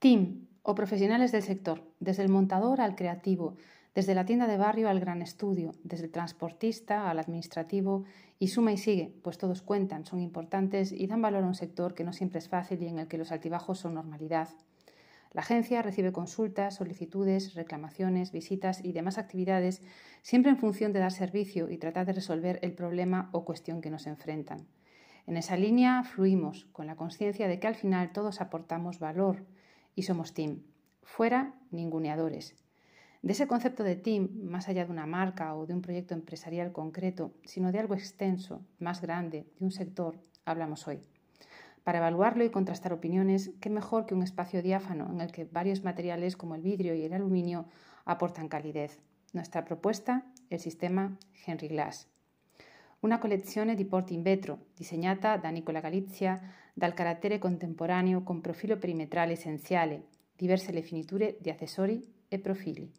Team o profesionales del sector, desde el montador al creativo, desde la tienda de barrio al gran estudio, desde el transportista al administrativo y suma y sigue, pues todos cuentan, son importantes y dan valor a un sector que no siempre es fácil y en el que los altibajos son normalidad. La agencia recibe consultas, solicitudes, reclamaciones, visitas y demás actividades siempre en función de dar servicio y tratar de resolver el problema o cuestión que nos enfrentan. En esa línea fluimos con la conciencia de que al final todos aportamos valor y somos team. Fuera, ninguneadores. De ese concepto de team, más allá de una marca o de un proyecto empresarial concreto, sino de algo extenso, más grande, de un sector, hablamos hoy. Para evaluarlo y contrastar opiniones, qué mejor que un espacio diáfano en el que varios materiales como el vidrio y el aluminio aportan calidez. Nuestra propuesta, el sistema Henry Glass. Una collezione di porti in vetro, disegnata da Nicola Galizia dal carattere contemporaneo con profilo perimetrale essenziale, diverse le finiture di accessori e profili.